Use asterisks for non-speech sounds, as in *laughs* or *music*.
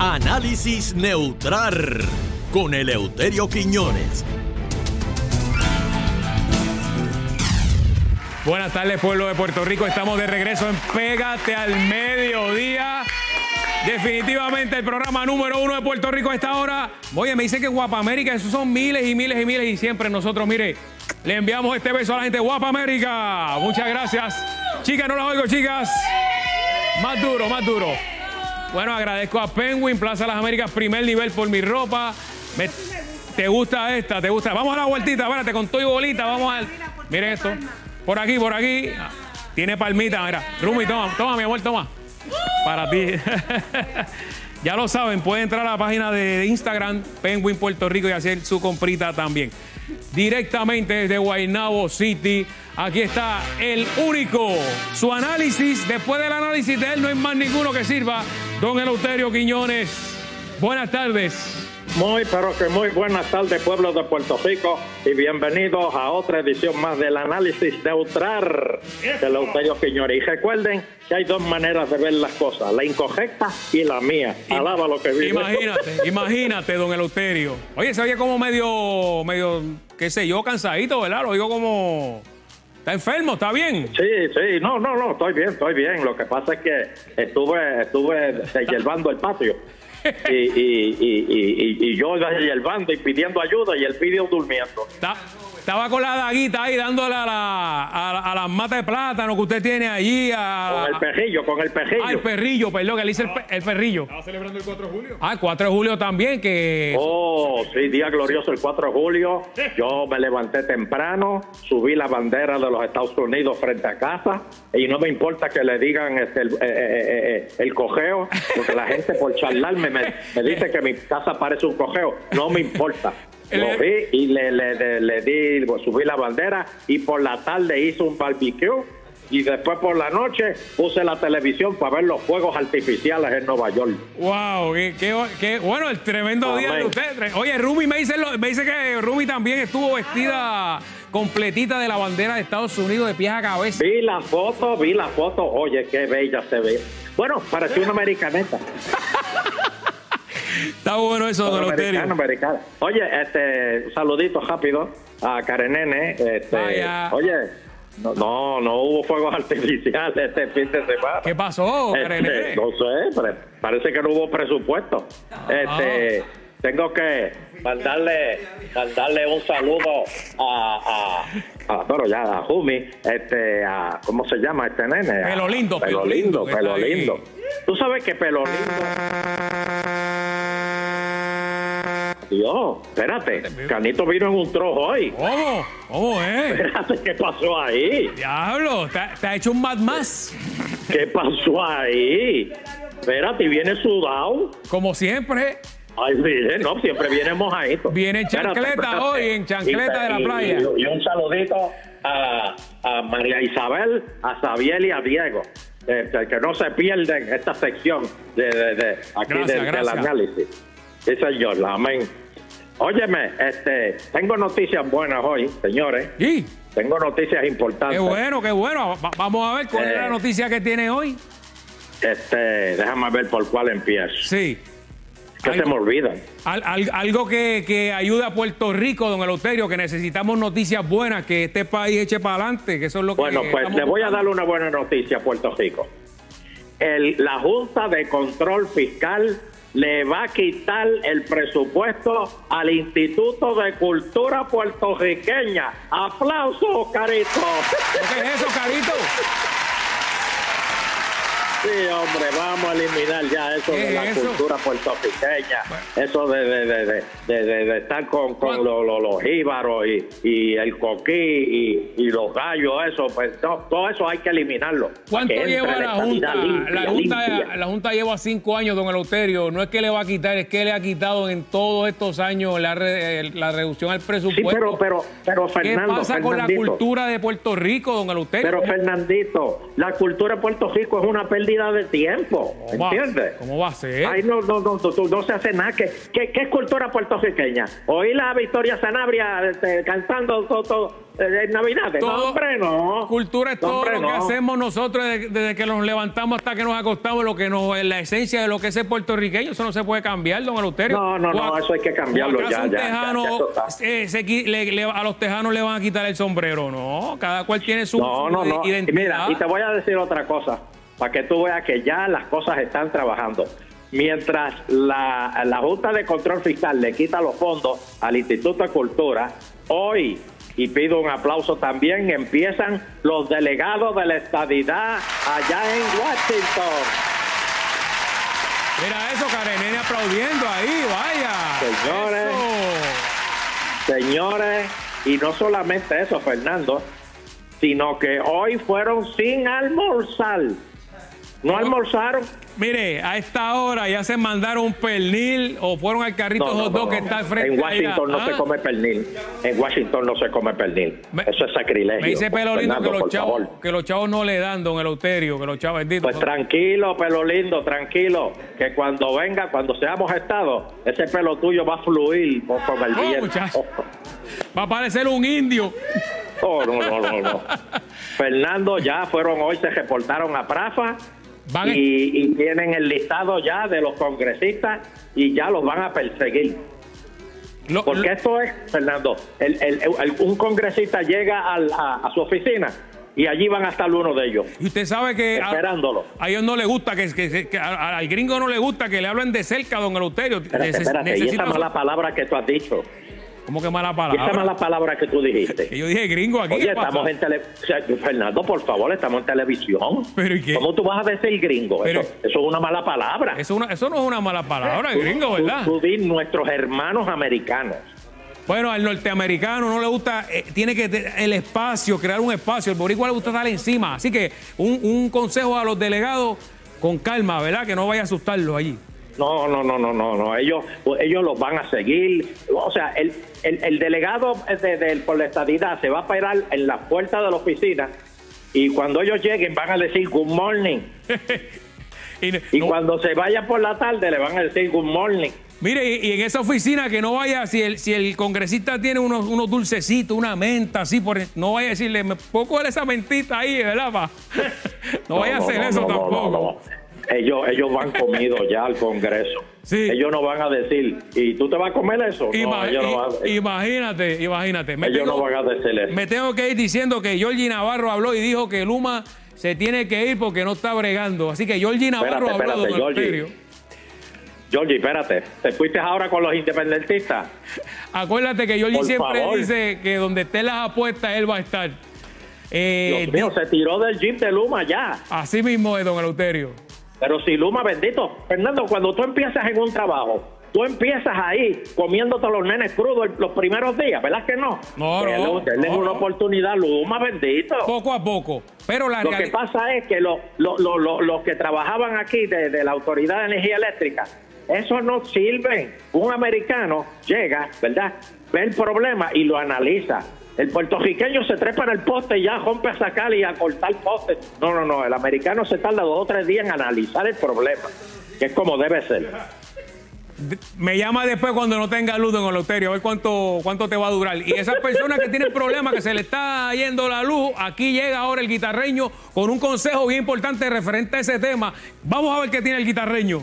Análisis neutral con Eleuterio Quiñones. Buenas tardes, pueblo de Puerto Rico. Estamos de regreso en Pégate al Mediodía. Definitivamente el programa número uno de Puerto Rico a esta hora. Oye, me dice que Guapa América, esos son miles y miles y miles y siempre nosotros, mire, le enviamos este beso a la gente Guapa América. Muchas gracias. Chicas, no las oigo, chicas. Más duro, más duro. Bueno, agradezco a Penguin, Plaza Las Américas, primer nivel por mi ropa. Me- ¿Te gusta esta? ¿Te gusta? Vamos a la vueltita, espérate, con todo y bolita, vamos al... Miren esto. Por aquí, por aquí. Tiene palmita, mira. Rumi, toma, toma, mi amor, toma. Para ti. *laughs* ya lo saben, pueden entrar a la página de Instagram, Penguin Puerto Rico, y hacer su comprita también. Directamente desde Guaynabo City. Aquí está el único. Su análisis, después del análisis de él, no hay más ninguno que sirva. Don Eleuterio Quiñones. Buenas tardes. Muy, pero que muy buenas tardes, pueblo de Puerto Rico, y bienvenidos a otra edición más del análisis neutral de Leuterio Quiñones. Y recuerden que hay dos maneras de ver las cosas, la incorrecta y la mía. Alaba lo que vive. Imagínate, imagínate, don Eleuterio. Oye, se oye como medio, medio, qué sé yo, cansadito, ¿verdad? Lo digo como. Está enfermo, está bien. Sí, sí, no, no, no, estoy bien, estoy bien. Lo que pasa es que estuve, estuve deshiervando el patio. *laughs* Y, y, y, y, y- y yo deshiervando y pidiendo ayuda y el pidió durmiendo. Está- estaba con la daguita ahí dándole a, la, a, la- a las matas de plátano que usted tiene allí. A, Con el perrillo, con el perrillo. Ah, el perrillo, perdón, que le hice el perrillo. ¿Estaba celebrando el 4 de julio? Ah, el 4 de julio también, que. Oh, sí, día glorioso el 4 de julio. Yo me levanté temprano, subí la bandera de los Estados Unidos frente a casa y no me importa que le digan este, el, eh, eh, eh, el cojeo, porque la gente por charlarme me, me dice que mi casa parece un cojeo. No me importa. Lo vi y le, le, le- le di, subí la bandera y por la tarde hice un barbecue. Y después por la noche puse la televisión para ver los fuegos artificiales en Nueva York. Wow, qué, qué- qué- bueno, el tremendo día de Amén. usted. Oye, Rumi me dice, me dice que Rumi también estuvo vestida completita de la bandera de Estados Unidos de pies a cabeza. Vi la foto, vi la foto. Oye, qué bella se ve. Bueno, parecía una americaneta. *laughs* Está bueno eso, don Eleuterio. Oye, este, un saludito rápido a Karen Nene. Este, Vaya. Oye, no, no, no hubo fuegos *laughs* artificiales este fin de semana. ¿Qué pasó, Este, no sé, parece que no hubo presupuesto. Este, Ah. tengo que mandarle, mandarle un saludo a, a, a- bueno, ya a Jumi, este, a, ¿cómo se llama este nene? Pelo lindo, pelo pelo lindo, lindo, pelo está ahí. lindo. Tú sabes que pelo lindo. Dios, espérate, Canito vino en un trozo hoy. ¿Cómo? ¿Cómo es? Espérate, ¿qué pasó ahí? Diablo, te, te ha hecho un Mad Más. ¿Qué pasó ahí? Espérate, ¿y viene sudado? Como siempre, Ay, mire, no, siempre viene mojadito. Viene en chancleta espérate. hoy, en chancleta de la playa. Y, y un saludito a, a María Isabel, a Sabiel y a Diego. este, que no se pierden esta sección de, de- de- aquí Gracias, del, análisis. Sí, señor, amén. Óyeme, este, tengo noticias buenas hoy, señores. y Tengo noticias importantes. qué bueno, qué bueno. Va- vamos a ver cuál es la Eh. noticia que tiene hoy. Este, déjame ver por cuál empiezo. Sí. Que se Algo- me olvidan. Al- al- algo que, que ayude a Puerto Rico, don Eleuterio, que necesitamos noticias buenas, que este país eche para adelante, que eso es lo que Bueno, pues estamos le voy a buscando. dar una buena noticia a Puerto Rico. El- la Junta de Control Fiscal le va a quitar el presupuesto al Instituto de Cultura Puertorriqueña. ¡Aplausos, Carito! ¿Qué es eso, Carito? Sí, hombre, vamos a eliminar ya eso ¿Qué de la eso? cultura puertorriqueña, eso de, de, de, de, de- de- de estar con, con ¿Cuánto? los, jíbaros y, y el coquí y, y los gallos, eso, pues no, todo eso hay que eliminarlo. ¿Cuánto Que lleva la Junta? limpia, la, junta limpia. la Junta lleva cinco años, don Eleuterio. No es que le va a quitar, es que le ha quitado en todos estos años la, re- la reducción al Sí, presupuesto. pero, pero, pero ¿Qué Fernando, pasa con la cultura de Puerto Rico, don Eleuterio? Pero ¿Cómo- Fernandito, la cultura de Puerto Rico es una pérdida de tiempo, cómo va- ¿entiendes? ¿Cómo va a ser? Ay, no, no, no, no, no se hace nada. ¿Qué, qué, qué es cultura puertorriqueña? Oí la Victoria Sanabria este, cantando todo, todo, eh, en Navidades. No, Todo- hombre, no. Cultura es No, todo hombre, lo que no. hacemos nosotros desde, desde que nos levantamos hasta que nos acostamos, lo que nos, la esencia de lo que es el puertorriqueño, eso no se puede cambiar, don Eleuterio. No, no, no, ¿O a- eso hay que cambiarlo ya, ya, tejano, ya eh, se le- le- a los tejanos le van a quitar el sombrero, no, cada cual tiene su, No, no, no. Identidad. mira, y te voy a decir otra cosa, para que tú veas que ya las cosas están trabajando. Mientras la, la Junta de Control Fiscal le quita los fondos al Instituto de Cultura, hoy, y pido un aplauso también, empiezan los delegados de la estadidad allá en Washington. Mira eso, Karenene aplaudiendo ahí, vaya. Señores. Eso. Señores, y no solamente eso, Fernando, sino que hoy fueron sin almorzar. No almorzaron. Mire, a esta hora ya se mandaron un pernil o fueron al carrito No, no, hot no, dog que está al frente. En Washington allá. no se Ah. come pernil. En Washington no se come pernil. Me- Eso es sacrilegio. Me dice Pelo Lindo Fernando, que los, chavos, que los chavos no le dan, don Eleuterio, que los chavos benditos. Pues tranquilo, pelo lindo, tranquilo. Que cuando venga, cuando seamos estados, ese pelo tuyo va a fluir con el Oh, viento. Va a parecer un indio. Oh, no, no, no, no. *laughs* Fernando, ya fueron hoy, se reportaron a Prafa Van a- y, y tienen el listado ya de los congresistas y ya los van a perseguir. Lo- Porque lo- esto es, Fernando, el- el- el- un congresista llega a, a su oficina y allí van a estar uno de ellos, y usted sabe que esperándolo. a ellos no les gusta, que, que- que- a- al gringo no le gusta que le hablen de cerca, don Eleuterio. Espérate, espérate, y esa mala palabra que tú has dicho, ¿Cómo que mala y esa palabra? mala palabra que tú dijiste. *laughs* Yo dije gringo aquí. Oye, estamos en televisión. Fernando, por favor, estamos en televisión. ¿Pero y qué? ¿Cómo tú vas a decir gringo? Pero- eso, eso es una mala palabra. Eso, una- eso no es una mala palabra, Tú- gringo, tú- ¿verdad? Tú, di nuestros hermanos americanos. Bueno, al norteamericano no le gusta, eh, tiene que el espacio, crear un espacio. El boricua le gusta estar encima. Así que un, un consejo a los delegados, con calma, ¿verdad? Que no vaya a asustarlos allí. No, no, no, no, no, no. Ellos, ellos los van a seguir. O sea, el, el, el delegado de, de- por la estadidad se va a parar en la puerta de la oficina y cuando ellos lleguen van a decir good morning. *laughs* Y, cuando se vayan por la tarde le van a decir good morning. Mire, y, y en esa oficina que no vaya, si el, si el congresista tiene unos, unos dulcecitos, una menta así, por, no vaya a decirle, ¿me puedo coger esa mentita ahí, verdad, pa? *laughs* No, vaya a hacer eso no, no, tampoco. Ellos, ellos van comidos *laughs* ya al Congreso. Sí. Ellos no van a decir, ¿y tú te vas a comer eso? Ima- no, ellos no van a, i- imagínate, imagínate. Me ellos tengo, no van a decir eso. me tengo que ir diciendo que Georgie Navarro habló y dijo que Luma se tiene que ir porque no está bregando. Así que Georgie Navarro Espérate, habló, espérate, don Georgie. Georgie, espérate. ¿Te fuiste ahora con los independentistas? Acuérdate que Georgie Por siempre favor. dice que donde estén las apuestas, él va a estar. Eh, Dios mío, se tiró del jeep de Luma ya. así mismo es, don Eleuterio. Pero si Luma, bendito. Fernando, cuando tú empiezas en un trabajo, tú empiezas ahí comiéndote los nenes crudos los primeros días, ¿verdad que no? No, no, no, una no. oportunidad, Luma, bendito. Poco a poco. Pero la Lo que pasa es que lo- lo- lo- lo- los que trabajaban aquí de, de la Autoridad de Energía Eléctrica, eso no sirven. Un americano llega, ¿verdad? Ve el problema y lo analiza. El puertorriqueño se trepa en el poste y ya rompe a sacar y a cortar poste. No, no, no. El americano se tarda dos o tres días en analizar el problema, que es como debe ser. me llama después cuando no tenga luz, don Eleuterio, a ver cuánto, cuánto te va a durar. Y esas personas que tienen problemas, que se le está yendo la luz, aquí llega ahora el guitarreño con un consejo bien importante referente a ese tema. Vamos a ver qué tiene el guitarreño.